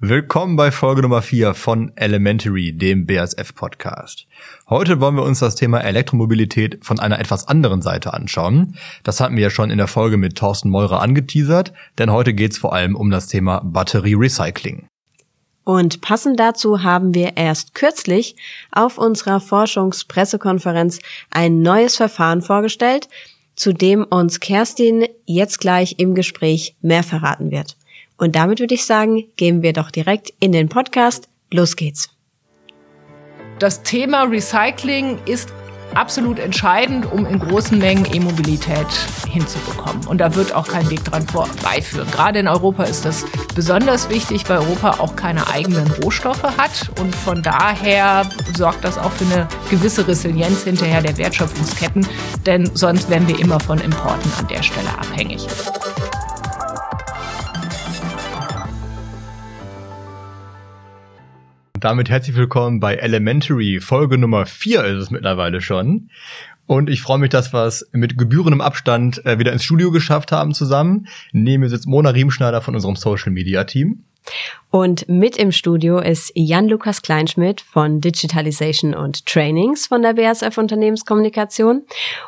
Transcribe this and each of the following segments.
Willkommen bei Folge Nummer 4 von Elementary, dem BASF-Podcast. Heute wollen wir uns das Thema Elektromobilität von einer etwas anderen Seite anschauen. Das hatten wir ja schon in der Folge mit Thorsten Meurer angeteasert, denn heute geht es vor allem um das Thema Batterierecycling. Und passend dazu haben wir erst kürzlich auf unserer Forschungspressekonferenz ein neues Verfahren vorgestellt, zu dem uns Kerstin jetzt gleich im Gespräch mehr verraten wird. Und damit würde ich sagen, gehen wir doch direkt in den Podcast. Los geht's. Das Thema Recycling ist absolut entscheidend, um in großen Mengen E-Mobilität hinzubekommen. Und da wird auch kein Weg dran vorbeiführen. Gerade in Europa ist das besonders wichtig, weil Europa auch keine eigenen Rohstoffe hat. Und von daher sorgt das auch für eine gewisse Resilienz hinterher der Wertschöpfungsketten. Denn sonst wären wir immer von Importen an der Stelle abhängig. Damit herzlich willkommen bei Elementary. Folge Nummer 4 ist es mittlerweile schon. Und ich freue mich, dass wir es mit gebührendem Abstand äh, wieder ins Studio geschafft haben zusammen. Neben mir sitzt Mona Riemschneider von unserem Social Media Team. Und mit im Studio ist Jan-Lukas Kleinschmidt von Digitalization und Trainings von der BSF Unternehmenskommunikation.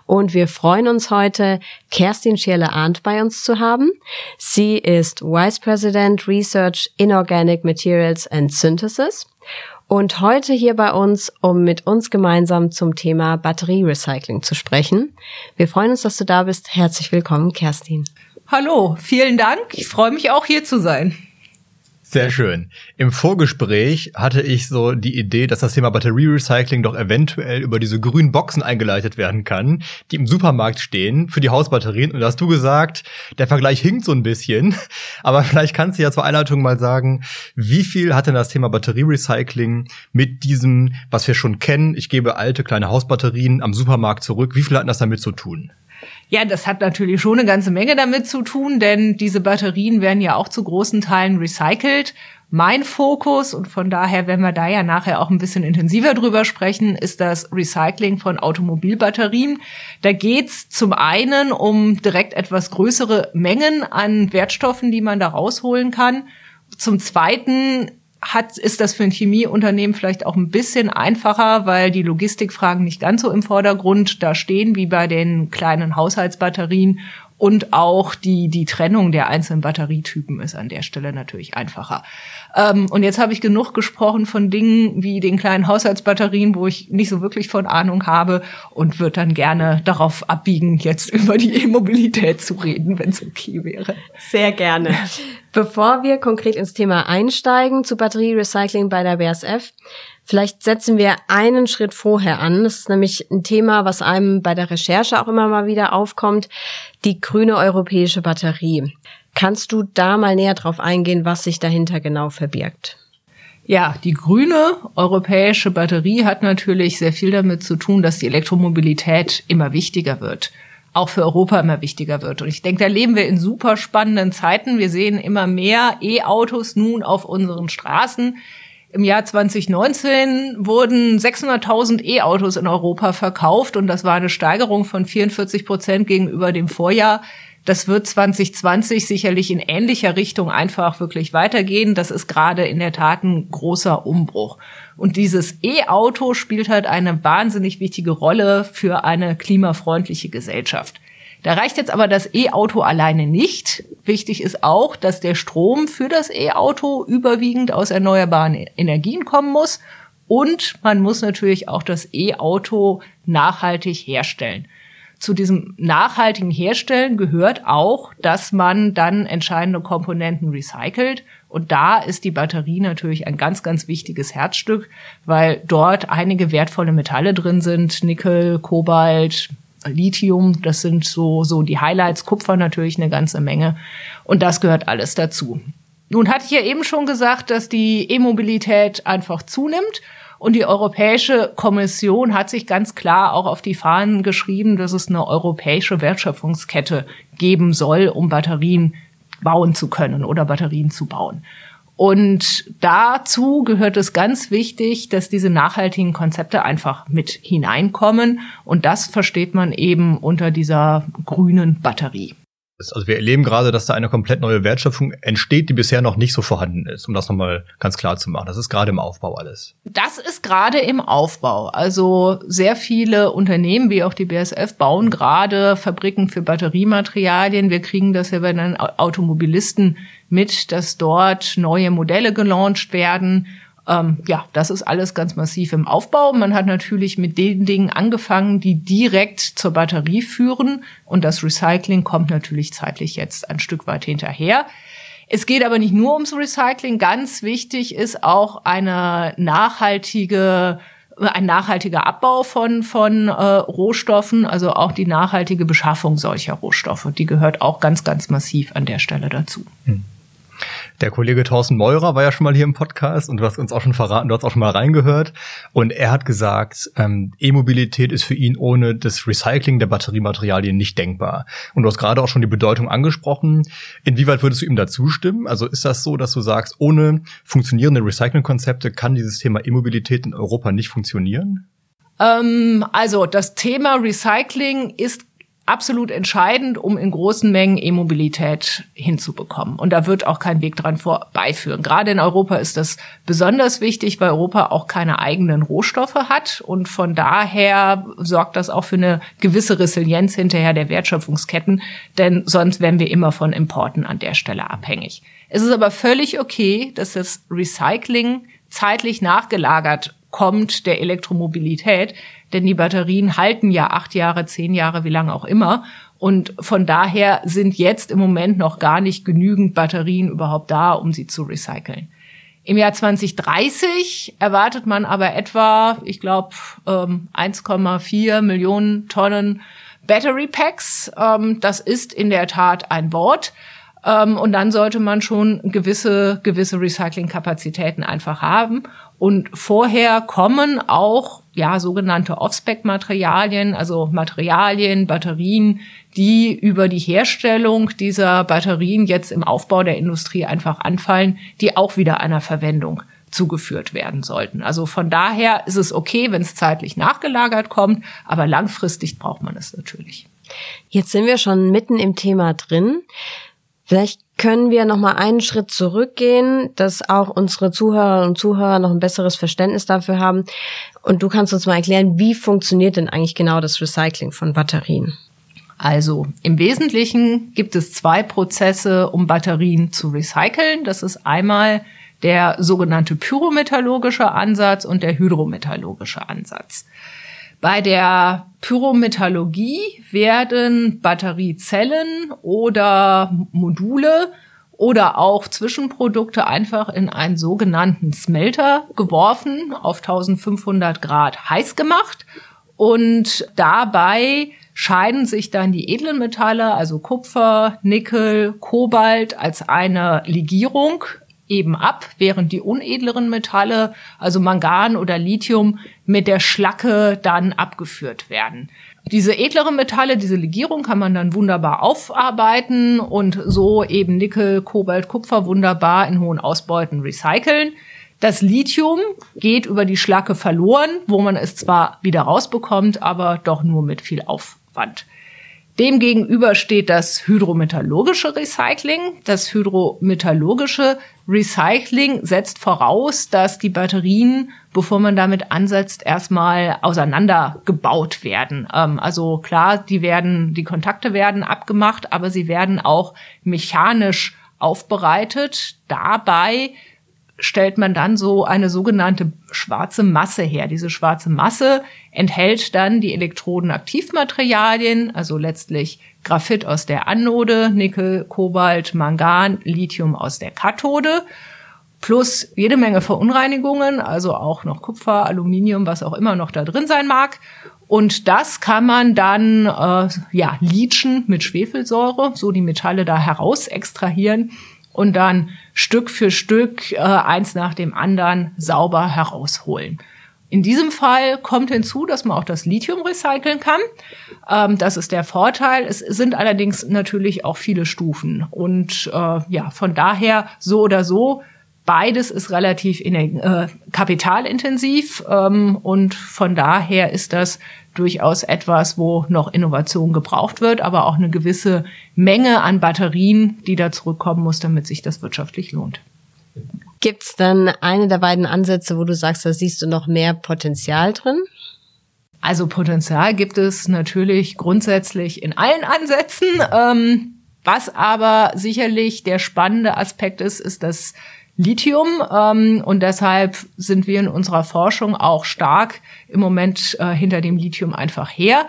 Und wir freuen uns heute, Kerstin Schierle-Arndt bei uns zu haben. Sie ist Vice President Research Inorganic Materials and Synthesis und heute hier bei uns, um mit uns gemeinsam zum Thema Batterierecycling zu sprechen. Wir freuen uns, dass du da bist. Herzlich willkommen, Kerstin. Hallo, vielen Dank. Ich freue mich auch hier zu sein. Sehr schön. Im Vorgespräch hatte ich so die Idee, dass das Thema Batterierecycling doch eventuell über diese grünen Boxen eingeleitet werden kann, die im Supermarkt stehen für die Hausbatterien. Und da hast du gesagt, der Vergleich hinkt so ein bisschen. Aber vielleicht kannst du ja zur Einleitung mal sagen, wie viel hat denn das Thema Batterierecycling mit diesem, was wir schon kennen, ich gebe alte kleine Hausbatterien am Supermarkt zurück, wie viel hat das damit zu tun? Ja, das hat natürlich schon eine ganze Menge damit zu tun, denn diese Batterien werden ja auch zu großen Teilen recycelt. Mein Fokus, und von daher werden wir da ja nachher auch ein bisschen intensiver drüber sprechen, ist das Recycling von Automobilbatterien. Da geht's zum einen um direkt etwas größere Mengen an Wertstoffen, die man da rausholen kann. Zum zweiten hat, ist das für ein Chemieunternehmen vielleicht auch ein bisschen einfacher, weil die Logistikfragen nicht ganz so im Vordergrund da stehen wie bei den kleinen Haushaltsbatterien und auch die, die Trennung der einzelnen Batterietypen ist an der Stelle natürlich einfacher. Ähm, und jetzt habe ich genug gesprochen von Dingen wie den kleinen Haushaltsbatterien, wo ich nicht so wirklich von Ahnung habe und würde dann gerne darauf abbiegen, jetzt über die E-Mobilität zu reden, wenn es okay wäre. Sehr gerne. Bevor wir konkret ins Thema einsteigen zu Batterierecycling bei der BSF, Vielleicht setzen wir einen Schritt vorher an. Das ist nämlich ein Thema, was einem bei der Recherche auch immer mal wieder aufkommt. Die grüne europäische Batterie. Kannst du da mal näher drauf eingehen, was sich dahinter genau verbirgt? Ja, die grüne europäische Batterie hat natürlich sehr viel damit zu tun, dass die Elektromobilität immer wichtiger wird auch für Europa immer wichtiger wird. Und ich denke, da leben wir in super spannenden Zeiten. Wir sehen immer mehr E-Autos nun auf unseren Straßen. Im Jahr 2019 wurden 600.000 E-Autos in Europa verkauft und das war eine Steigerung von 44 Prozent gegenüber dem Vorjahr. Das wird 2020 sicherlich in ähnlicher Richtung einfach wirklich weitergehen. Das ist gerade in der Tat ein großer Umbruch. Und dieses E-Auto spielt halt eine wahnsinnig wichtige Rolle für eine klimafreundliche Gesellschaft. Da reicht jetzt aber das E-Auto alleine nicht. Wichtig ist auch, dass der Strom für das E-Auto überwiegend aus erneuerbaren Energien kommen muss. Und man muss natürlich auch das E-Auto nachhaltig herstellen. Zu diesem nachhaltigen Herstellen gehört auch, dass man dann entscheidende Komponenten recycelt. Und da ist die Batterie natürlich ein ganz, ganz wichtiges Herzstück, weil dort einige wertvolle Metalle drin sind. Nickel, Kobalt, Lithium, das sind so, so die Highlights, Kupfer natürlich eine ganze Menge. Und das gehört alles dazu. Nun hatte ich ja eben schon gesagt, dass die E-Mobilität einfach zunimmt. Und die Europäische Kommission hat sich ganz klar auch auf die Fahnen geschrieben, dass es eine europäische Wertschöpfungskette geben soll, um Batterien bauen zu können oder Batterien zu bauen. Und dazu gehört es ganz wichtig, dass diese nachhaltigen Konzepte einfach mit hineinkommen. Und das versteht man eben unter dieser grünen Batterie. Also wir erleben gerade, dass da eine komplett neue Wertschöpfung entsteht, die bisher noch nicht so vorhanden ist, um das nochmal ganz klar zu machen. Das ist gerade im Aufbau alles. Das ist gerade im Aufbau. Also sehr viele Unternehmen, wie auch die BSF, bauen gerade Fabriken für Batteriematerialien. Wir kriegen das ja bei den Automobilisten mit, dass dort neue Modelle gelauncht werden ähm, ja, das ist alles ganz massiv im Aufbau. Man hat natürlich mit den Dingen angefangen, die direkt zur Batterie führen. Und das Recycling kommt natürlich zeitlich jetzt ein Stück weit hinterher. Es geht aber nicht nur ums Recycling. Ganz wichtig ist auch eine nachhaltige ein nachhaltiger Abbau von, von äh, Rohstoffen, also auch die nachhaltige Beschaffung solcher Rohstoffe. Die gehört auch ganz, ganz massiv an der Stelle dazu. Hm. Der Kollege Thorsten Meurer war ja schon mal hier im Podcast und du hast uns auch schon verraten, du hast auch schon mal reingehört. Und er hat gesagt, ähm, E-Mobilität ist für ihn ohne das Recycling der Batteriematerialien nicht denkbar. Und du hast gerade auch schon die Bedeutung angesprochen. Inwieweit würdest du ihm da zustimmen? Also ist das so, dass du sagst, ohne funktionierende Recycling-Konzepte kann dieses Thema E-Mobilität in Europa nicht funktionieren? Ähm, also das Thema Recycling ist absolut entscheidend, um in großen Mengen E-Mobilität hinzubekommen. Und da wird auch kein Weg dran vorbeiführen. Gerade in Europa ist das besonders wichtig, weil Europa auch keine eigenen Rohstoffe hat. Und von daher sorgt das auch für eine gewisse Resilienz hinterher der Wertschöpfungsketten, denn sonst wären wir immer von Importen an der Stelle abhängig. Es ist aber völlig okay, dass das Recycling zeitlich nachgelagert kommt der Elektromobilität, denn die Batterien halten ja acht Jahre, zehn Jahre, wie lange auch immer. Und von daher sind jetzt im Moment noch gar nicht genügend Batterien überhaupt da, um sie zu recyceln. Im Jahr 2030 erwartet man aber etwa, ich glaube, 1,4 Millionen Tonnen Battery Packs. Ähm, das ist in der Tat ein Wort. Ähm, und dann sollte man schon gewisse, gewisse Recyclingkapazitäten einfach haben. Und vorher kommen auch ja sogenannte Off-Spec-Materialien, also Materialien, Batterien, die über die Herstellung dieser Batterien jetzt im Aufbau der Industrie einfach anfallen, die auch wieder einer Verwendung zugeführt werden sollten. Also von daher ist es okay, wenn es zeitlich nachgelagert kommt, aber langfristig braucht man es natürlich. Jetzt sind wir schon mitten im Thema drin. Vielleicht können wir noch mal einen Schritt zurückgehen, dass auch unsere Zuhörerinnen und Zuhörer noch ein besseres Verständnis dafür haben. Und du kannst uns mal erklären, wie funktioniert denn eigentlich genau das Recycling von Batterien? Also im Wesentlichen gibt es zwei Prozesse, um Batterien zu recyceln. Das ist einmal der sogenannte pyrometallurgische Ansatz und der hydrometallurgische Ansatz. Bei der Pyrometallurgie werden Batteriezellen oder Module oder auch Zwischenprodukte einfach in einen sogenannten Smelter geworfen, auf 1500 Grad heiß gemacht. Und dabei scheiden sich dann die edlen Metalle, also Kupfer, Nickel, Kobalt als eine Legierung eben ab, während die unedleren Metalle, also Mangan oder Lithium, mit der Schlacke dann abgeführt werden. Diese edleren Metalle, diese Legierung kann man dann wunderbar aufarbeiten und so eben Nickel, Kobalt, Kupfer wunderbar in hohen Ausbeuten recyceln. Das Lithium geht über die Schlacke verloren, wo man es zwar wieder rausbekommt, aber doch nur mit viel Aufwand. Demgegenüber steht das hydrometallurgische Recycling. Das hydrometallurgische Recycling setzt voraus, dass die Batterien, bevor man damit ansetzt, erstmal auseinandergebaut werden. Ähm, also klar, die werden, die Kontakte werden abgemacht, aber sie werden auch mechanisch aufbereitet. Dabei stellt man dann so eine sogenannte schwarze Masse her. Diese schwarze Masse enthält dann die Elektrodenaktivmaterialien, also letztlich Graphit aus der Anode, Nickel, Kobalt, Mangan, Lithium aus der Kathode, plus jede Menge Verunreinigungen, also auch noch Kupfer, Aluminium, was auch immer noch da drin sein mag. Und das kann man dann äh, ja leachen mit Schwefelsäure, so die Metalle da heraus extrahieren und dann Stück für Stück äh, eins nach dem anderen sauber herausholen. In diesem Fall kommt hinzu, dass man auch das Lithium recyceln kann. Ähm, das ist der Vorteil. Es sind allerdings natürlich auch viele Stufen. Und äh, ja, von daher so oder so Beides ist relativ äh, kapitalintensiv ähm, und von daher ist das durchaus etwas, wo noch Innovation gebraucht wird, aber auch eine gewisse Menge an Batterien, die da zurückkommen muss, damit sich das wirtschaftlich lohnt. Gibt's dann eine der beiden Ansätze, wo du sagst, da siehst du noch mehr Potenzial drin? Also Potenzial gibt es natürlich grundsätzlich in allen Ansätzen. Ähm, was aber sicherlich der spannende Aspekt ist, ist das Lithium. Ähm, und deshalb sind wir in unserer Forschung auch stark im Moment äh, hinter dem Lithium einfach her.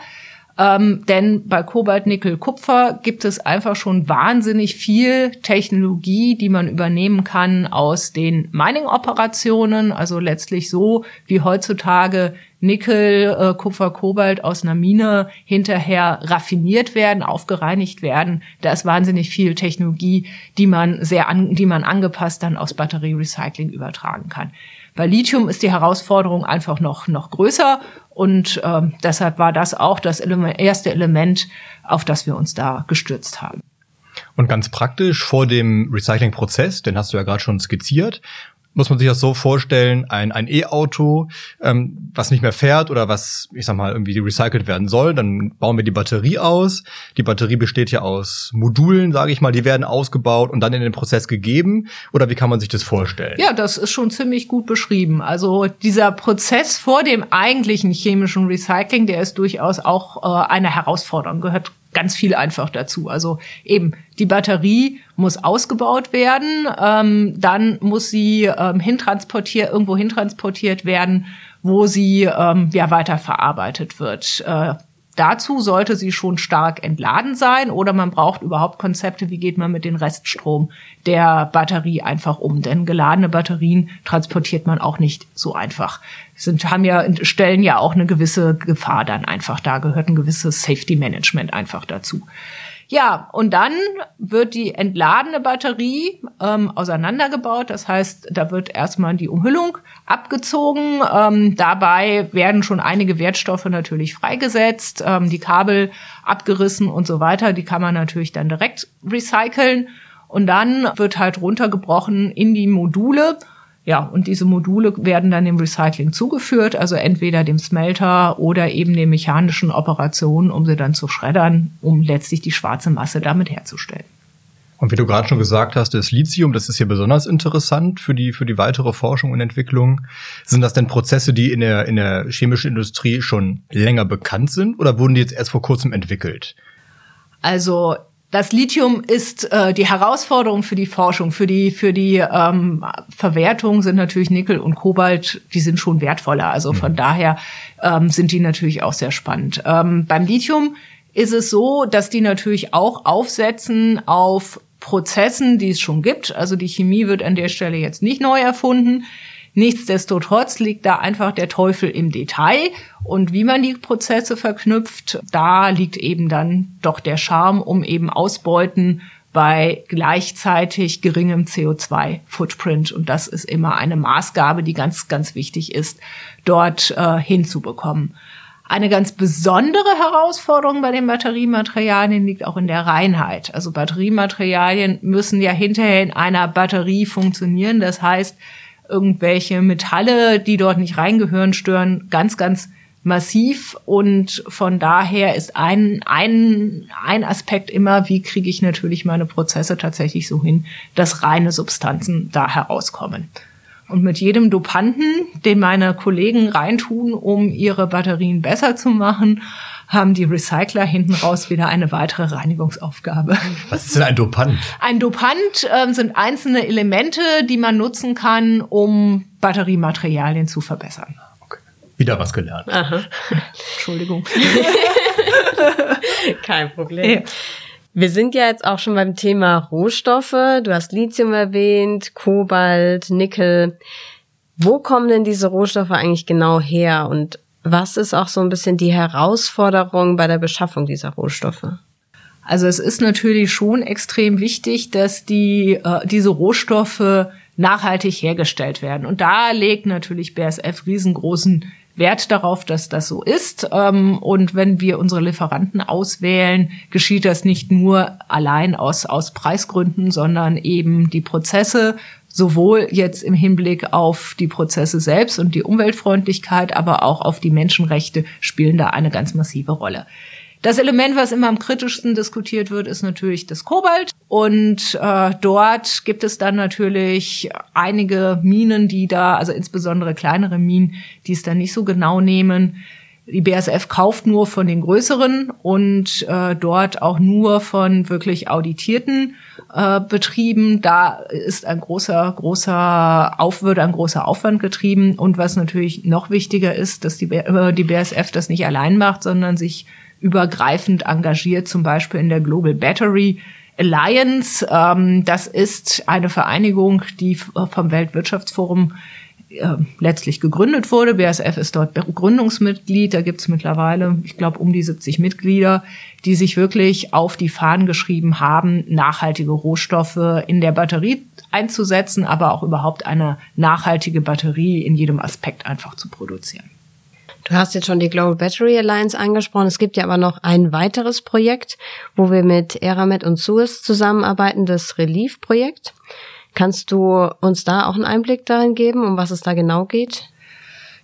Ähm, denn bei Kobalt, Nickel, Kupfer gibt es einfach schon wahnsinnig viel Technologie, die man übernehmen kann aus den Mining-Operationen. Also letztlich so, wie heutzutage Nickel, äh, Kupfer, Kobalt aus einer Mine hinterher raffiniert werden, aufgereinigt werden. Da ist wahnsinnig viel Technologie, die man sehr an, die man angepasst dann aus Batterierecycling übertragen kann. Bei Lithium ist die Herausforderung einfach noch, noch größer und äh, deshalb war das auch das Element, erste Element, auf das wir uns da gestürzt haben. Und ganz praktisch vor dem Recyclingprozess, den hast du ja gerade schon skizziert, muss man sich das so vorstellen, ein, ein E-Auto, ähm, was nicht mehr fährt oder was, ich sag mal, irgendwie recycelt werden soll, dann bauen wir die Batterie aus. Die Batterie besteht ja aus Modulen, sage ich mal, die werden ausgebaut und dann in den Prozess gegeben. Oder wie kann man sich das vorstellen? Ja, das ist schon ziemlich gut beschrieben. Also dieser Prozess vor dem eigentlichen chemischen Recycling, der ist durchaus auch äh, eine Herausforderung, gehört ganz viel einfach dazu. Also eben die Batterie muss ausgebaut werden, ähm, dann muss sie ähm, hintransportiert irgendwo hintransportiert werden, wo sie ähm, ja weiterverarbeitet wird. Äh, Dazu sollte sie schon stark entladen sein oder man braucht überhaupt Konzepte, wie geht man mit dem Reststrom der Batterie einfach um. Denn geladene Batterien transportiert man auch nicht so einfach. Sind, haben ja, stellen ja auch eine gewisse Gefahr dann einfach. Da gehört ein gewisses Safety Management einfach dazu. Ja, und dann wird die entladene Batterie ähm, auseinandergebaut. Das heißt, da wird erstmal die Umhüllung abgezogen. Ähm, dabei werden schon einige Wertstoffe natürlich freigesetzt, ähm, die Kabel abgerissen und so weiter. Die kann man natürlich dann direkt recyceln. Und dann wird halt runtergebrochen in die Module ja, und diese Module werden dann dem Recycling zugeführt, also entweder dem Smelter oder eben den mechanischen Operationen, um sie dann zu schreddern, um letztlich die schwarze Masse damit herzustellen. Und wie du gerade schon gesagt hast, das Lithium, das ist hier besonders interessant für die, für die weitere Forschung und Entwicklung. Sind das denn Prozesse, die in der, in der chemischen Industrie schon länger bekannt sind oder wurden die jetzt erst vor kurzem entwickelt? Also das Lithium ist äh, die Herausforderung für die Forschung, für die für die ähm, Verwertung sind natürlich Nickel und Kobalt, die sind schon wertvoller. Also von mhm. daher ähm, sind die natürlich auch sehr spannend. Ähm, beim Lithium ist es so, dass die natürlich auch aufsetzen auf Prozessen, die es schon gibt. Also die Chemie wird an der Stelle jetzt nicht neu erfunden. Nichtsdestotrotz liegt da einfach der Teufel im Detail. Und wie man die Prozesse verknüpft, da liegt eben dann doch der Charme, um eben Ausbeuten bei gleichzeitig geringem CO2-Footprint. Und das ist immer eine Maßgabe, die ganz, ganz wichtig ist, dort äh, hinzubekommen. Eine ganz besondere Herausforderung bei den Batteriematerialien liegt auch in der Reinheit. Also Batteriematerialien müssen ja hinterher in einer Batterie funktionieren. Das heißt, irgendwelche Metalle, die dort nicht reingehören, stören ganz, ganz massiv. Und von daher ist ein, ein, ein Aspekt immer, wie kriege ich natürlich meine Prozesse tatsächlich so hin, dass reine Substanzen da herauskommen. Und mit jedem Dopanten, den meine Kollegen reintun, um ihre Batterien besser zu machen, haben die Recycler hinten raus wieder eine weitere Reinigungsaufgabe. Was ist denn ein Dopant? Ein Dopant äh, sind einzelne Elemente, die man nutzen kann, um Batteriematerialien zu verbessern. Okay. Wieder was gelernt. Aha. Entschuldigung. Kein Problem. Ja. Wir sind ja jetzt auch schon beim Thema Rohstoffe. Du hast Lithium erwähnt, Kobalt, Nickel. Wo kommen denn diese Rohstoffe eigentlich genau her und was ist auch so ein bisschen die Herausforderung bei der Beschaffung dieser Rohstoffe? Also es ist natürlich schon extrem wichtig, dass die, äh, diese Rohstoffe nachhaltig hergestellt werden. Und da legt natürlich BSF riesengroßen Wert darauf, dass das so ist. Ähm, und wenn wir unsere Lieferanten auswählen, geschieht das nicht nur allein aus, aus Preisgründen, sondern eben die Prozesse sowohl jetzt im Hinblick auf die Prozesse selbst und die Umweltfreundlichkeit, aber auch auf die Menschenrechte spielen da eine ganz massive Rolle. Das Element, was immer am kritischsten diskutiert wird, ist natürlich das Kobalt. Und äh, dort gibt es dann natürlich einige Minen, die da, also insbesondere kleinere Minen, die es dann nicht so genau nehmen. Die BASF kauft nur von den größeren und äh, dort auch nur von wirklich auditierten äh, Betrieben. Da ist ein großer, großer Auf, ein großer Aufwand getrieben. Und was natürlich noch wichtiger ist, dass die, äh, die BASF das nicht allein macht, sondern sich übergreifend engagiert, zum Beispiel in der Global Battery Alliance. Ähm, das ist eine Vereinigung, die vom Weltwirtschaftsforum äh, letztlich gegründet wurde. BASF ist dort Gründungsmitglied. Da gibt es mittlerweile, ich glaube, um die 70 Mitglieder, die sich wirklich auf die Fahnen geschrieben haben, nachhaltige Rohstoffe in der Batterie einzusetzen, aber auch überhaupt eine nachhaltige Batterie in jedem Aspekt einfach zu produzieren. Du hast jetzt schon die Global Battery Alliance angesprochen. Es gibt ja aber noch ein weiteres Projekt, wo wir mit Eramet und Suez zusammenarbeiten, das Relief-Projekt. Kannst du uns da auch einen Einblick darin geben, um was es da genau geht?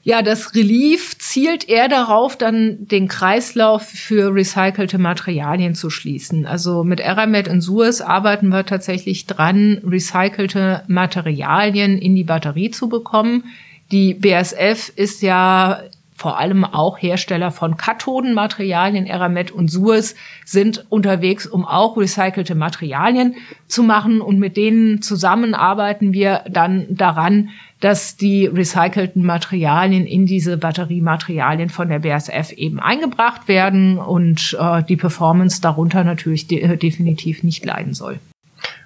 Ja, das Relief zielt eher darauf, dann den Kreislauf für recycelte Materialien zu schließen. Also mit Eramet und Suez arbeiten wir tatsächlich dran, recycelte Materialien in die Batterie zu bekommen. Die BASF ist ja vor allem auch Hersteller von Kathodenmaterialien, Eramet und Suez, sind unterwegs, um auch recycelte Materialien zu machen. Und mit denen zusammen arbeiten wir dann daran, dass die recycelten Materialien in diese Batteriematerialien von der BASF eben eingebracht werden und äh, die Performance darunter natürlich de definitiv nicht leiden soll.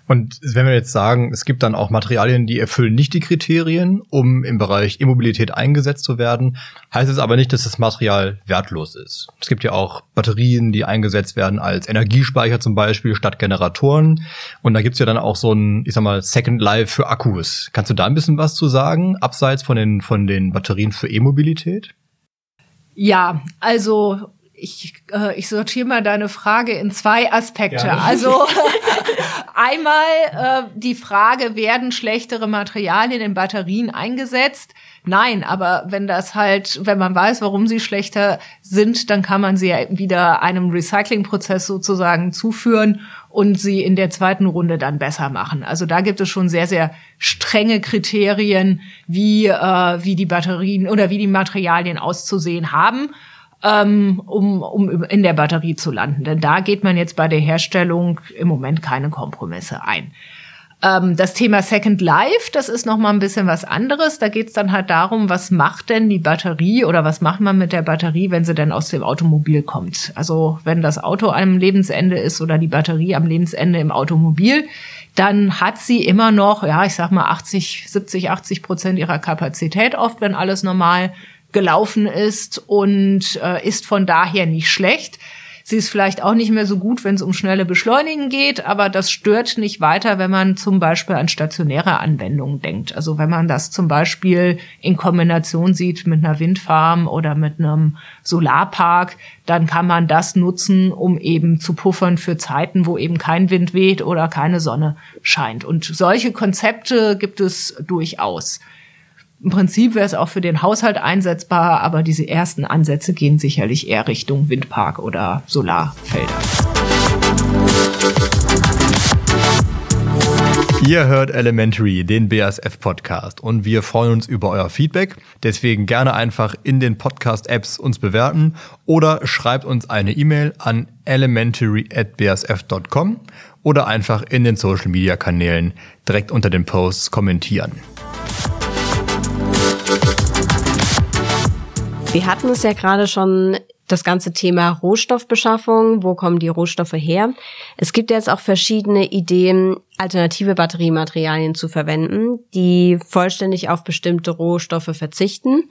Und wenn wir jetzt sagen, es gibt dann auch Materialien, die erfüllen nicht die Kriterien, um im Bereich Immobilität eingesetzt zu werden, heißt es aber nicht, dass das Material wertlos ist. Es gibt ja auch Batterien, die eingesetzt werden als Energiespeicher zum Beispiel statt Generatoren. Und da gibt's ja dann auch so ein, ich sag mal, Second Life für Akkus. Kannst du da ein bisschen was zu sagen, abseits von den, von den Batterien für E-Mobilität? Ja, also ich, äh, ich sortiere mal deine Frage in zwei Aspekte. Ja. Also einmal äh, die Frage, werden schlechtere Materialien in Batterien eingesetzt? Nein, aber wenn das halt, wenn man weiß, warum sie schlechter sind, dann kann man sie ja wieder einem Recyclingprozess sozusagen zuführen und sie in der zweiten Runde dann besser machen. Also da gibt es schon sehr, sehr strenge Kriterien, wie, äh, wie die Batterien oder wie die Materialien auszusehen haben ähm, um, um in der Batterie zu landen. Denn da geht man jetzt bei der Herstellung im Moment keine Kompromisse ein. Ähm, das Thema Second Life, das ist noch mal ein bisschen was anderes. Da geht es dann halt darum, was macht denn die Batterie oder was macht man mit der Batterie, wenn sie denn aus dem Automobil kommt. Also wenn das Auto am Lebensende ist oder die Batterie am Lebensende im Automobil, dann hat sie immer noch, ja, ich sag mal 80, 70, 80 Prozent ihrer Kapazität oft, wenn alles normal gelaufen ist und äh, ist von daher nicht schlecht. Sie ist vielleicht auch nicht mehr so gut, wenn es um schnelle Beschleunigen geht, aber das stört nicht weiter, wenn man zum Beispiel an stationäre Anwendungen denkt. Also wenn man das zum Beispiel in Kombination sieht mit einer Windfarm oder mit einem Solarpark, dann kann man das nutzen, um eben zu puffern für Zeiten, wo eben kein Wind weht oder keine Sonne scheint. Und solche Konzepte gibt es durchaus. Im Prinzip wäre es auch für den Haushalt einsetzbar, aber diese ersten Ansätze gehen sicherlich eher Richtung Windpark oder Solarfelder. Ihr hört Elementary, den BASF-Podcast und wir freuen uns über euer Feedback. Deswegen gerne einfach in den Podcast-Apps uns bewerten oder schreibt uns eine E-Mail an elementary@basf.com oder einfach in den Social-Media-Kanälen direkt unter den Posts kommentieren. Wir hatten es ja gerade schon das ganze Thema Rohstoffbeschaffung, wo kommen die Rohstoffe her? Es gibt jetzt auch verschiedene Ideen, alternative Batteriematerialien zu verwenden, die vollständig auf bestimmte Rohstoffe verzichten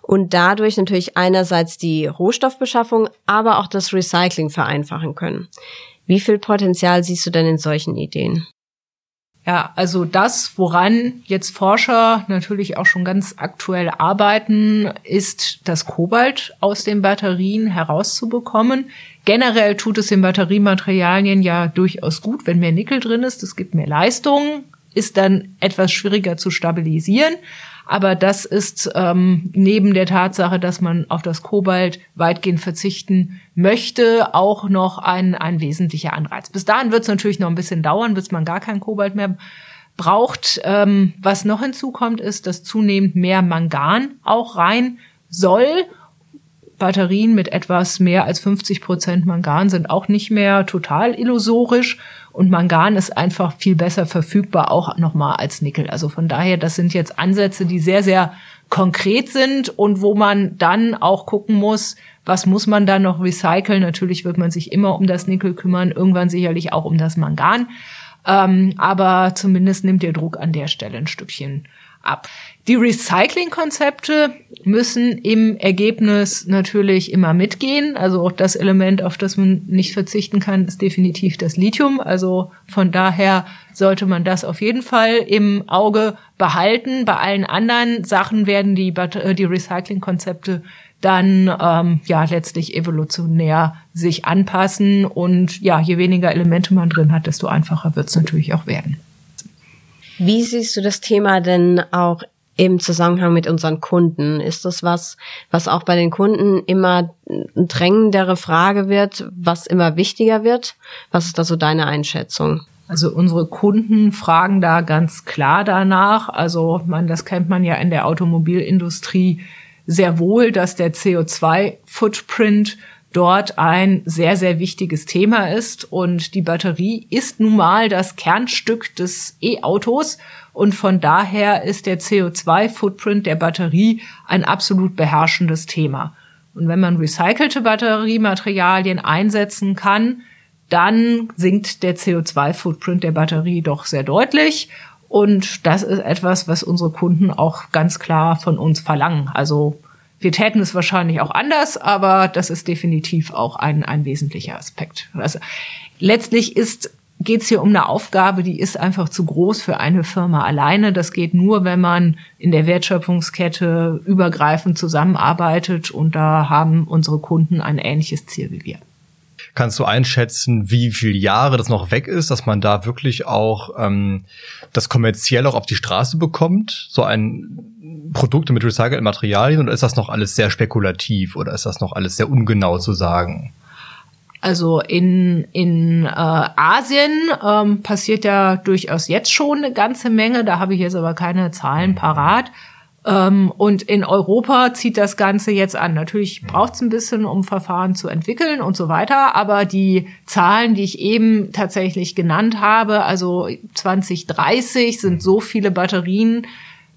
und dadurch natürlich einerseits die Rohstoffbeschaffung, aber auch das Recycling vereinfachen können. Wie viel Potenzial siehst du denn in solchen Ideen? Ja, also das, woran jetzt Forscher natürlich auch schon ganz aktuell arbeiten, ist das Kobalt aus den Batterien herauszubekommen. Generell tut es den Batteriematerialien ja durchaus gut, wenn mehr Nickel drin ist. Es gibt mehr Leistung. ist dann etwas schwieriger zu stabilisieren. Aber das ist ähm, neben der Tatsache, dass man auf das Kobalt weitgehend verzichten möchte, auch noch ein, ein wesentlicher Anreiz. Bis dahin wird es natürlich noch ein bisschen dauern, bis man gar kein Kobalt mehr braucht. Ähm, was noch hinzukommt, ist, dass zunehmend mehr Mangan auch rein soll. Batterien mit etwas mehr als 50 Prozent Mangan sind auch nicht mehr total illusorisch. Und Mangan ist einfach viel besser verfügbar, auch nochmal als Nickel. Also von daher, das sind jetzt Ansätze, die sehr, sehr konkret sind und wo man dann auch gucken muss, was muss man dann noch recyceln. Natürlich wird man sich immer um das Nickel kümmern, irgendwann sicherlich auch um das Mangan. Ähm, aber zumindest nimmt der Druck an der Stelle ein Stückchen ab. Die Recycling-Konzepte müssen im Ergebnis natürlich immer mitgehen. Also auch das Element, auf das man nicht verzichten kann, ist definitiv das Lithium. Also von daher sollte man das auf jeden Fall im Auge behalten. Bei allen anderen Sachen werden die, äh, die Recycling-Konzepte dann ähm, ja letztlich evolutionär sich anpassen und ja, je weniger Elemente man drin hat, desto einfacher wird es natürlich auch werden. Wie siehst du das Thema denn auch im Zusammenhang mit unseren Kunden? Ist das was, was auch bei den Kunden immer eine drängendere Frage wird, was immer wichtiger wird? Was ist da so deine Einschätzung? Also unsere Kunden fragen da ganz klar danach. Also man, das kennt man ja in der Automobilindustrie sehr wohl, dass der CO2-Footprint dort ein sehr, sehr wichtiges Thema ist. Und die Batterie ist nun mal das Kernstück des E-Autos. Und von daher ist der CO2-Footprint der Batterie ein absolut beherrschendes Thema. Und wenn man recycelte Batteriematerialien einsetzen kann, dann sinkt der CO2-Footprint der Batterie doch sehr deutlich. Und das ist etwas, was unsere Kunden auch ganz klar von uns verlangen. Also wir täten es wahrscheinlich auch anders, aber das ist definitiv auch ein, ein wesentlicher Aspekt. Also letztlich ist geht es hier um eine Aufgabe, die ist einfach zu groß für eine Firma alleine. Das geht nur, wenn man in der Wertschöpfungskette übergreifend zusammenarbeitet und da haben unsere Kunden ein ähnliches Ziel wie wir. Kannst du einschätzen, wie viele Jahre das noch weg ist, dass man da wirklich auch ähm, das kommerziell auch auf die Straße bekommt? So ein Produkte mit recycelten Materialien oder ist das noch alles sehr spekulativ oder ist das noch alles sehr ungenau zu sagen? Also in, in äh, Asien ähm, passiert ja durchaus jetzt schon eine ganze Menge. Da habe ich jetzt aber keine Zahlen mhm. parat. Ähm, und in Europa zieht das Ganze jetzt an. Natürlich braucht es ein bisschen, um Verfahren zu entwickeln und so weiter. Aber die Zahlen, die ich eben tatsächlich genannt habe, also 2030 sind so viele Batterien,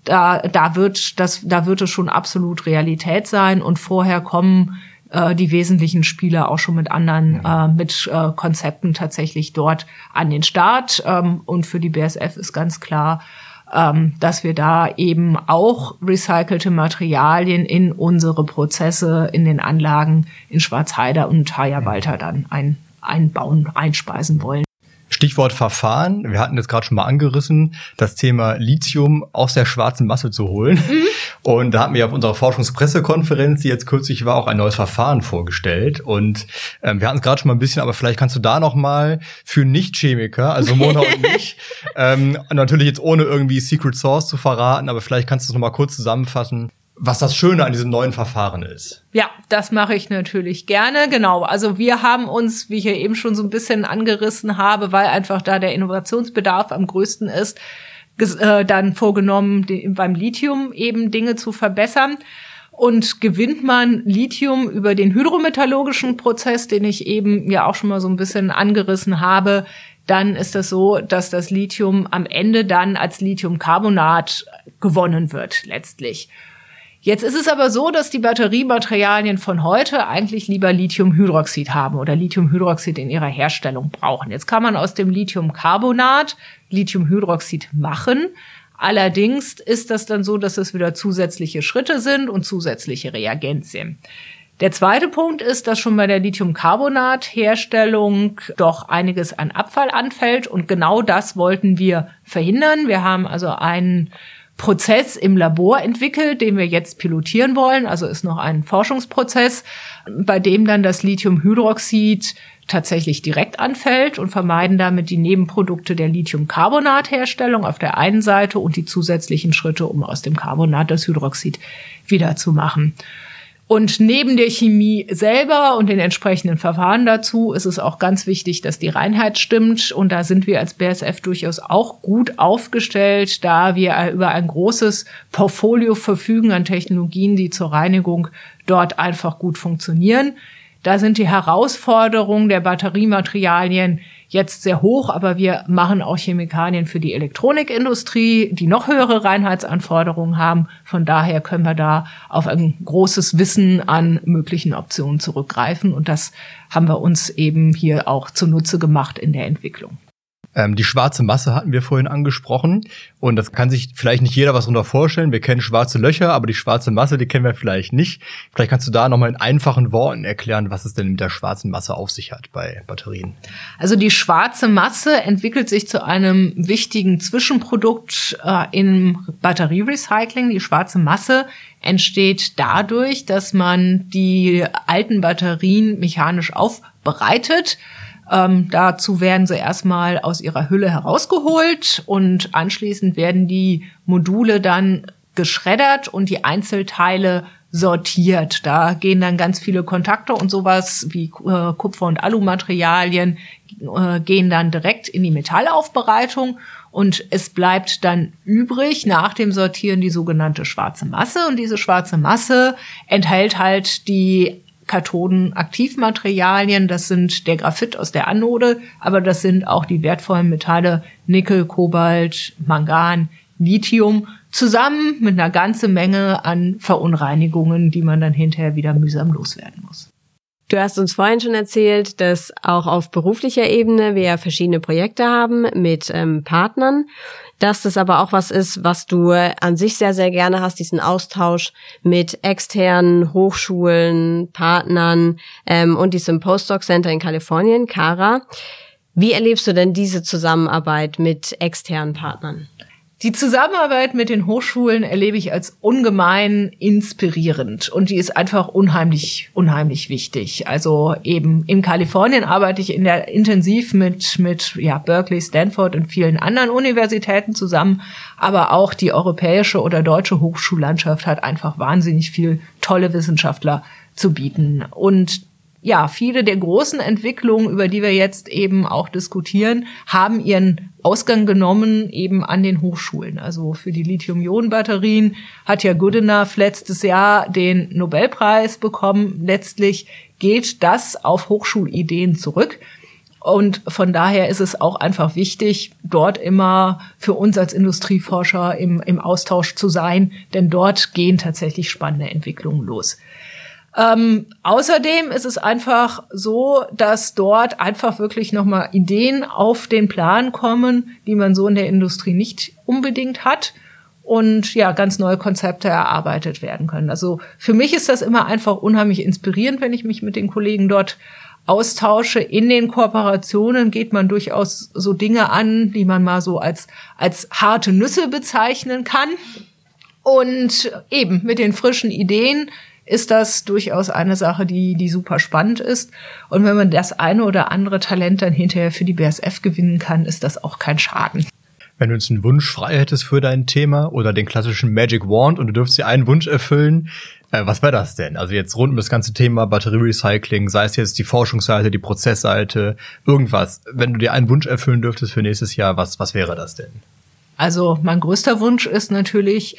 da, da wird das, da wird es schon absolut Realität sein und vorher kommen äh, die wesentlichen Spieler auch schon mit anderen, äh, mit äh, Konzepten tatsächlich dort an den Start. Ähm, und für die BSF ist ganz klar, dass wir da eben auch recycelte Materialien in unsere Prozesse, in den Anlagen in Schwarzheide und Hayawalter dann ein, einbauen, einspeisen wollen. Stichwort Verfahren. Wir hatten jetzt gerade schon mal angerissen, das Thema Lithium aus der schwarzen Masse zu holen. Mhm. Und da hatten wir auf unserer Forschungspressekonferenz, die jetzt kürzlich war, auch ein neues Verfahren vorgestellt. Und ähm, wir hatten es gerade schon mal ein bisschen, aber vielleicht kannst du da noch mal für Nicht-Chemiker, also Mona und mich, ähm, natürlich jetzt ohne irgendwie Secret Source zu verraten, aber vielleicht kannst du es noch mal kurz zusammenfassen, was das Schöne an diesem neuen Verfahren ist. Ja, das mache ich natürlich gerne. Genau. Also wir haben uns, wie ich ja eben schon so ein bisschen angerissen habe, weil einfach da der Innovationsbedarf am größten ist, äh, dann vorgenommen, die, beim Lithium eben Dinge zu verbessern. Und gewinnt man Lithium über den hydrometallurgischen Prozess, den ich eben ja auch schon mal so ein bisschen angerissen habe, dann ist das so, dass das Lithium am Ende dann als Lithiumcarbonat gewonnen wird letztlich. Jetzt ist es aber so, dass die Batteriematerialien von heute eigentlich lieber Lithiumhydroxid haben oder Lithiumhydroxid in ihrer Herstellung brauchen. Jetzt kann man aus dem Lithiumcarbonat Lithiumhydroxid machen. Allerdings ist das dann so, dass es wieder zusätzliche Schritte sind und zusätzliche Reagenzien. Der zweite Punkt ist, dass schon bei der Lithiumcarbonat-Herstellung doch einiges an Abfall anfällt und genau das wollten wir verhindern. Wir haben also einen Prozess im Labor entwickelt, den wir jetzt pilotieren wollen. Also ist noch ein Forschungsprozess, bei dem dann das Lithiumhydroxid tatsächlich direkt anfällt und vermeiden damit die Nebenprodukte der Lithiumcarbonatherstellung auf der einen Seite und die zusätzlichen Schritte, um aus dem Carbonat das Hydroxid wiederzumachen. Und neben der Chemie selber und den entsprechenden Verfahren dazu ist es auch ganz wichtig, dass die Reinheit stimmt. Und da sind wir als BSF durchaus auch gut aufgestellt, da wir über ein großes Portfolio verfügen an Technologien, die zur Reinigung dort einfach gut funktionieren. Da sind die Herausforderungen der Batteriematerialien jetzt sehr hoch, aber wir machen auch Chemikalien für die Elektronikindustrie, die noch höhere Reinheitsanforderungen haben. Von daher können wir da auf ein großes Wissen an möglichen Optionen zurückgreifen und das haben wir uns eben hier auch zunutze gemacht in der Entwicklung. Ähm, die schwarze Masse hatten wir vorhin angesprochen. Und das kann sich vielleicht nicht jeder was darunter vorstellen. Wir kennen schwarze Löcher, aber die schwarze Masse, die kennen wir vielleicht nicht. Vielleicht kannst du da nochmal in einfachen Worten erklären, was es denn mit der schwarzen Masse auf sich hat bei Batterien. Also die schwarze Masse entwickelt sich zu einem wichtigen Zwischenprodukt äh, im Batterierecycling. Die schwarze Masse entsteht dadurch, dass man die alten Batterien mechanisch aufbereitet ähm, dazu werden sie erstmal aus ihrer Hülle herausgeholt und anschließend werden die Module dann geschreddert und die Einzelteile sortiert. Da gehen dann ganz viele Kontakte und sowas wie äh, Kupfer- und Alumaterialien äh, gehen dann direkt in die Metallaufbereitung und es bleibt dann übrig nach dem Sortieren die sogenannte schwarze Masse und diese schwarze Masse enthält halt die Kathodenaktivmaterialien. Das sind der Graphit aus der Anode, aber das sind auch die wertvollen Metalle Nickel, Kobalt, Mangan, Lithium zusammen mit einer ganzen Menge an Verunreinigungen, die man dann hinterher wieder mühsam loswerden muss. Du hast uns vorhin schon erzählt, dass auch auf beruflicher Ebene wir verschiedene Projekte haben mit ähm, Partnern dass das aber auch was ist, was du an sich sehr, sehr gerne hast, diesen Austausch mit externen Hochschulen, Partnern ähm, und diesem Postdoc Center in Kalifornien, Cara. Wie erlebst du denn diese Zusammenarbeit mit externen Partnern? Die Zusammenarbeit mit den Hochschulen erlebe ich als ungemein inspirierend und die ist einfach unheimlich, unheimlich wichtig. Also eben in Kalifornien arbeite ich in der intensiv mit, mit, ja, Berkeley, Stanford und vielen anderen Universitäten zusammen. Aber auch die europäische oder deutsche Hochschullandschaft hat einfach wahnsinnig viel tolle Wissenschaftler zu bieten. Und ja, viele der großen Entwicklungen, über die wir jetzt eben auch diskutieren, haben ihren Ausgang genommen eben an den Hochschulen. Also für die Lithium-Ionen-Batterien hat ja Goodenough letztes Jahr den Nobelpreis bekommen. Letztlich geht das auf Hochschulideen zurück. Und von daher ist es auch einfach wichtig, dort immer für uns als Industrieforscher im, im Austausch zu sein, denn dort gehen tatsächlich spannende Entwicklungen los. Ähm, außerdem ist es einfach so, dass dort einfach wirklich nochmal Ideen auf den Plan kommen, die man so in der Industrie nicht unbedingt hat und ja, ganz neue Konzepte erarbeitet werden können. Also für mich ist das immer einfach unheimlich inspirierend, wenn ich mich mit den Kollegen dort austausche. In den Kooperationen geht man durchaus so Dinge an, die man mal so als, als harte Nüsse bezeichnen kann. Und eben mit den frischen Ideen ist das durchaus eine Sache, die, die super spannend ist. Und wenn man das eine oder andere Talent dann hinterher für die BSF gewinnen kann, ist das auch kein Schaden. Wenn du jetzt einen Wunsch frei hättest für dein Thema oder den klassischen Magic Wand und du dürftest dir einen Wunsch erfüllen, äh, was wäre das denn? Also jetzt rund um das ganze Thema Batterierecycling, sei es jetzt die Forschungsseite, die Prozessseite, irgendwas. Wenn du dir einen Wunsch erfüllen dürftest für nächstes Jahr, was, was wäre das denn? Also mein größter Wunsch ist natürlich,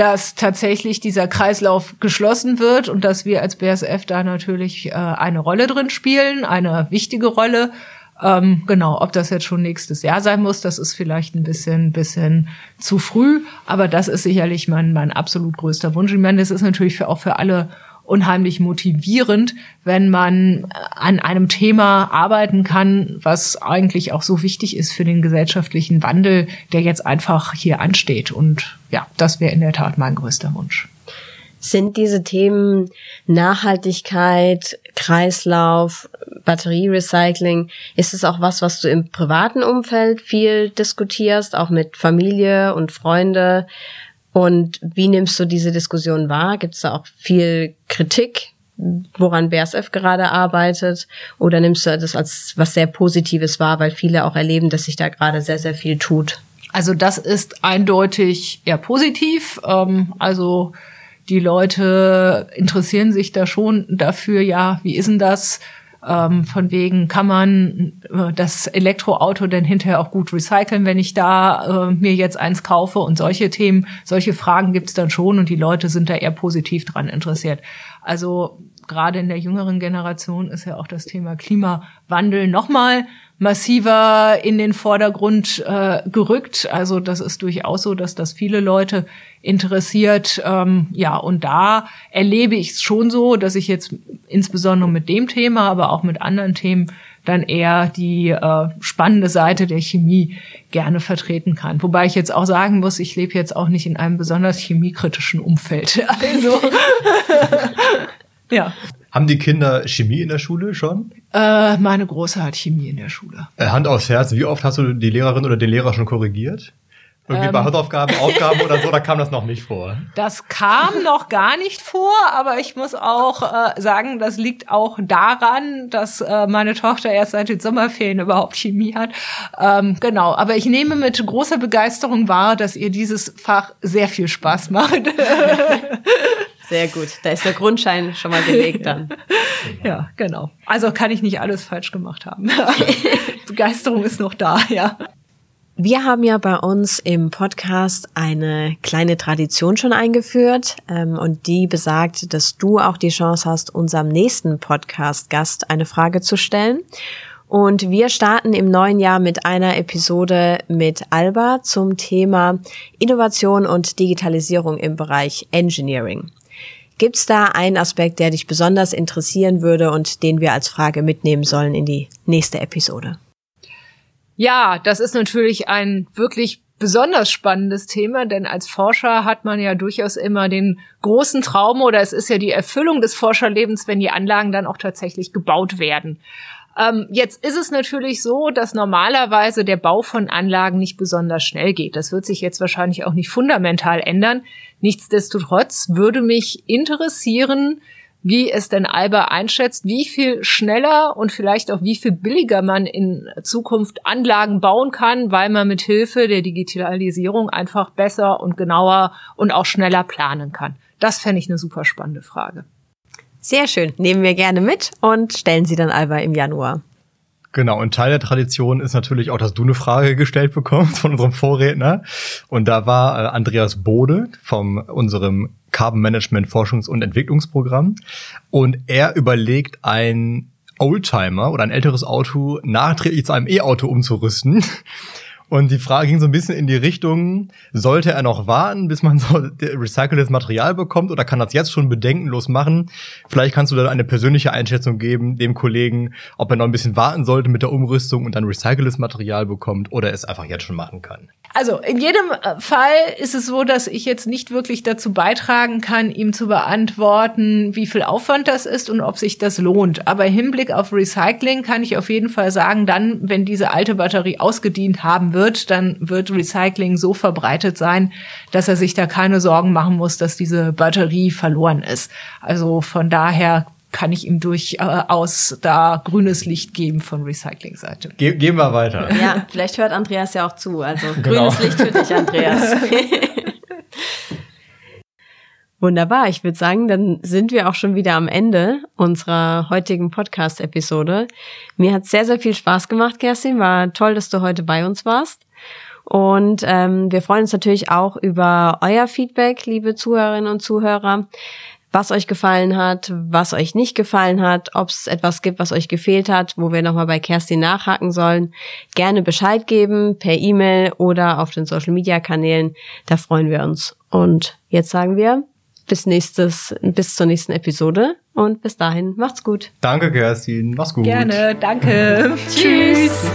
dass tatsächlich dieser Kreislauf geschlossen wird und dass wir als BSF da natürlich äh, eine Rolle drin spielen, eine wichtige Rolle. Ähm, genau, ob das jetzt schon nächstes Jahr sein muss, das ist vielleicht ein bisschen, bisschen zu früh, aber das ist sicherlich mein, mein absolut größter Wunsch. Ich meine, das ist natürlich für, auch für alle unheimlich motivierend, wenn man an einem Thema arbeiten kann, was eigentlich auch so wichtig ist für den gesellschaftlichen Wandel, der jetzt einfach hier ansteht. Und ja, das wäre in der Tat mein größter Wunsch. Sind diese Themen Nachhaltigkeit, Kreislauf, Batterierecycling, ist es auch was, was du im privaten Umfeld viel diskutierst, auch mit Familie und Freunde? Und wie nimmst du diese Diskussion wahr? Gibt es da auch viel Kritik, woran BASF gerade arbeitet? Oder nimmst du das als was sehr Positives wahr, weil viele auch erleben, dass sich da gerade sehr, sehr viel tut? Also das ist eindeutig eher positiv. Ähm, also die Leute interessieren sich da schon dafür, ja, wie ist denn das? Ähm, von wegen kann man äh, das Elektroauto denn hinterher auch gut recyceln, wenn ich da äh, mir jetzt eins kaufe und solche Themen, solche Fragen gibt's dann schon und die Leute sind da eher positiv dran interessiert. Also gerade in der jüngeren Generation ist ja auch das Thema Klimawandel nochmal massiver in den Vordergrund äh, gerückt. Also das ist durchaus so, dass das viele Leute interessiert. Ähm, ja, und da erlebe ich es schon so, dass ich jetzt insbesondere mit dem Thema, aber auch mit anderen Themen dann eher die äh, spannende Seite der Chemie gerne vertreten kann. Wobei ich jetzt auch sagen muss, ich lebe jetzt auch nicht in einem besonders chemiekritischen Umfeld. Also ja. Haben die Kinder Chemie in der Schule schon? Äh, meine Große hat Chemie in der Schule. Äh, Hand aufs Herz, wie oft hast du die Lehrerin oder den Lehrer schon korrigiert? Irgendwie ähm, bei Hausaufgaben, Aufgaben oder so, da kam das noch nicht vor. Das kam noch gar nicht vor, aber ich muss auch äh, sagen, das liegt auch daran, dass äh, meine Tochter erst seit den Sommerferien überhaupt Chemie hat. Ähm, genau, aber ich nehme mit großer Begeisterung wahr, dass ihr dieses Fach sehr viel Spaß macht. Sehr gut. Da ist der Grundschein schon mal gelegt dann. ja, genau. Also kann ich nicht alles falsch gemacht haben. Begeisterung ist noch da, ja. Wir haben ja bei uns im Podcast eine kleine Tradition schon eingeführt ähm, und die besagt, dass du auch die Chance hast, unserem nächsten Podcast-Gast eine Frage zu stellen. Und wir starten im neuen Jahr mit einer Episode mit Alba zum Thema Innovation und Digitalisierung im Bereich Engineering. Gibt es da einen Aspekt, der dich besonders interessieren würde und den wir als Frage mitnehmen sollen in die nächste Episode? Ja, das ist natürlich ein wirklich besonders spannendes Thema, denn als Forscher hat man ja durchaus immer den großen Traum oder es ist ja die Erfüllung des Forscherlebens, wenn die Anlagen dann auch tatsächlich gebaut werden. Ähm, jetzt ist es natürlich so, dass normalerweise der Bau von Anlagen nicht besonders schnell geht. Das wird sich jetzt wahrscheinlich auch nicht fundamental ändern. Nichtsdestotrotz würde mich interessieren, wie es denn Alba einschätzt, wie viel schneller und vielleicht auch wie viel billiger man in Zukunft Anlagen bauen kann, weil man mit Hilfe der Digitalisierung einfach besser und genauer und auch schneller planen kann. Das fände ich eine super spannende Frage. Sehr schön. Nehmen wir gerne mit und stellen sie dann Alba im Januar. Genau, und Teil der Tradition ist natürlich auch, dass du eine Frage gestellt bekommst von unserem Vorredner. Und da war äh, Andreas Bode vom unserem Carbon Management Forschungs- und Entwicklungsprogramm. Und er überlegt, ein Oldtimer oder ein älteres Auto nachträglich zu einem E-Auto umzurüsten. Und die Frage ging so ein bisschen in die Richtung, sollte er noch warten, bis man so recyceltes Material bekommt oder kann das jetzt schon bedenkenlos machen? Vielleicht kannst du da eine persönliche Einschätzung geben, dem Kollegen, ob er noch ein bisschen warten sollte mit der Umrüstung und dann recyceltes Material bekommt oder es einfach jetzt schon machen kann. Also in jedem äh, Fall ist es so, dass ich jetzt nicht wirklich dazu beitragen kann, ihm zu beantworten, wie viel Aufwand das ist und ob sich das lohnt. Aber im Hinblick auf Recycling kann ich auf jeden Fall sagen, dann, wenn diese alte Batterie ausgedient haben wird, dann wird Recycling so verbreitet sein, dass er sich da keine Sorgen machen muss, dass diese Batterie verloren ist. Also von daher kann ich ihm durchaus da grünes Licht geben von Recycling-Seite. Ge gehen wir weiter. Ja, vielleicht hört Andreas ja auch zu. Also genau. grünes Licht für dich, Andreas. Wunderbar, ich würde sagen, dann sind wir auch schon wieder am Ende unserer heutigen Podcast-Episode. Mir hat sehr, sehr viel Spaß gemacht, Kerstin. War toll, dass du heute bei uns warst. Und ähm, wir freuen uns natürlich auch über euer Feedback, liebe Zuhörerinnen und Zuhörer was euch gefallen hat, was euch nicht gefallen hat, ob es etwas gibt, was euch gefehlt hat, wo wir nochmal bei Kerstin nachhaken sollen. Gerne Bescheid geben per E-Mail oder auf den Social-Media-Kanälen. Da freuen wir uns. Und jetzt sagen wir bis nächstes, bis zur nächsten Episode und bis dahin macht's gut. Danke, Kerstin. Mach's gut. Gerne, danke. Tschüss.